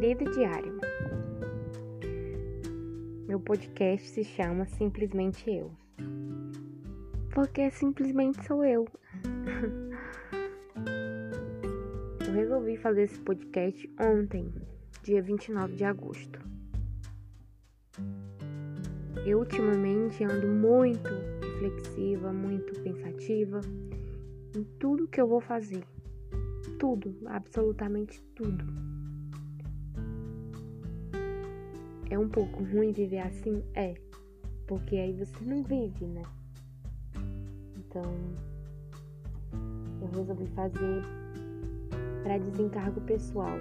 diário. Meu podcast se chama Simplesmente Eu. Porque simplesmente sou eu. eu resolvi fazer esse podcast ontem, dia 29 de agosto. Eu ultimamente ando muito reflexiva, muito pensativa em tudo que eu vou fazer. Tudo, absolutamente tudo. É um pouco ruim viver assim? É. Porque aí você não vive, né? Então, eu resolvi fazer para desencargo pessoal.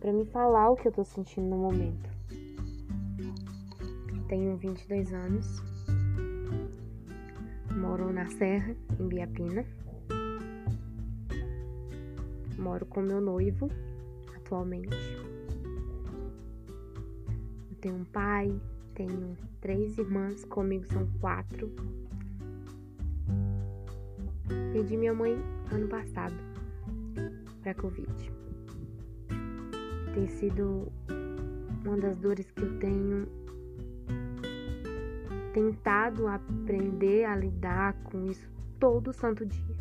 Para me falar o que eu tô sentindo no momento. Tenho 22 anos. Moro na Serra, em Biapina. Moro com meu noivo atualmente. Tenho um pai, tenho três irmãs, comigo são quatro. Perdi minha mãe ano passado para Covid. Tem sido uma das dores que eu tenho tentado aprender a lidar com isso todo santo dia.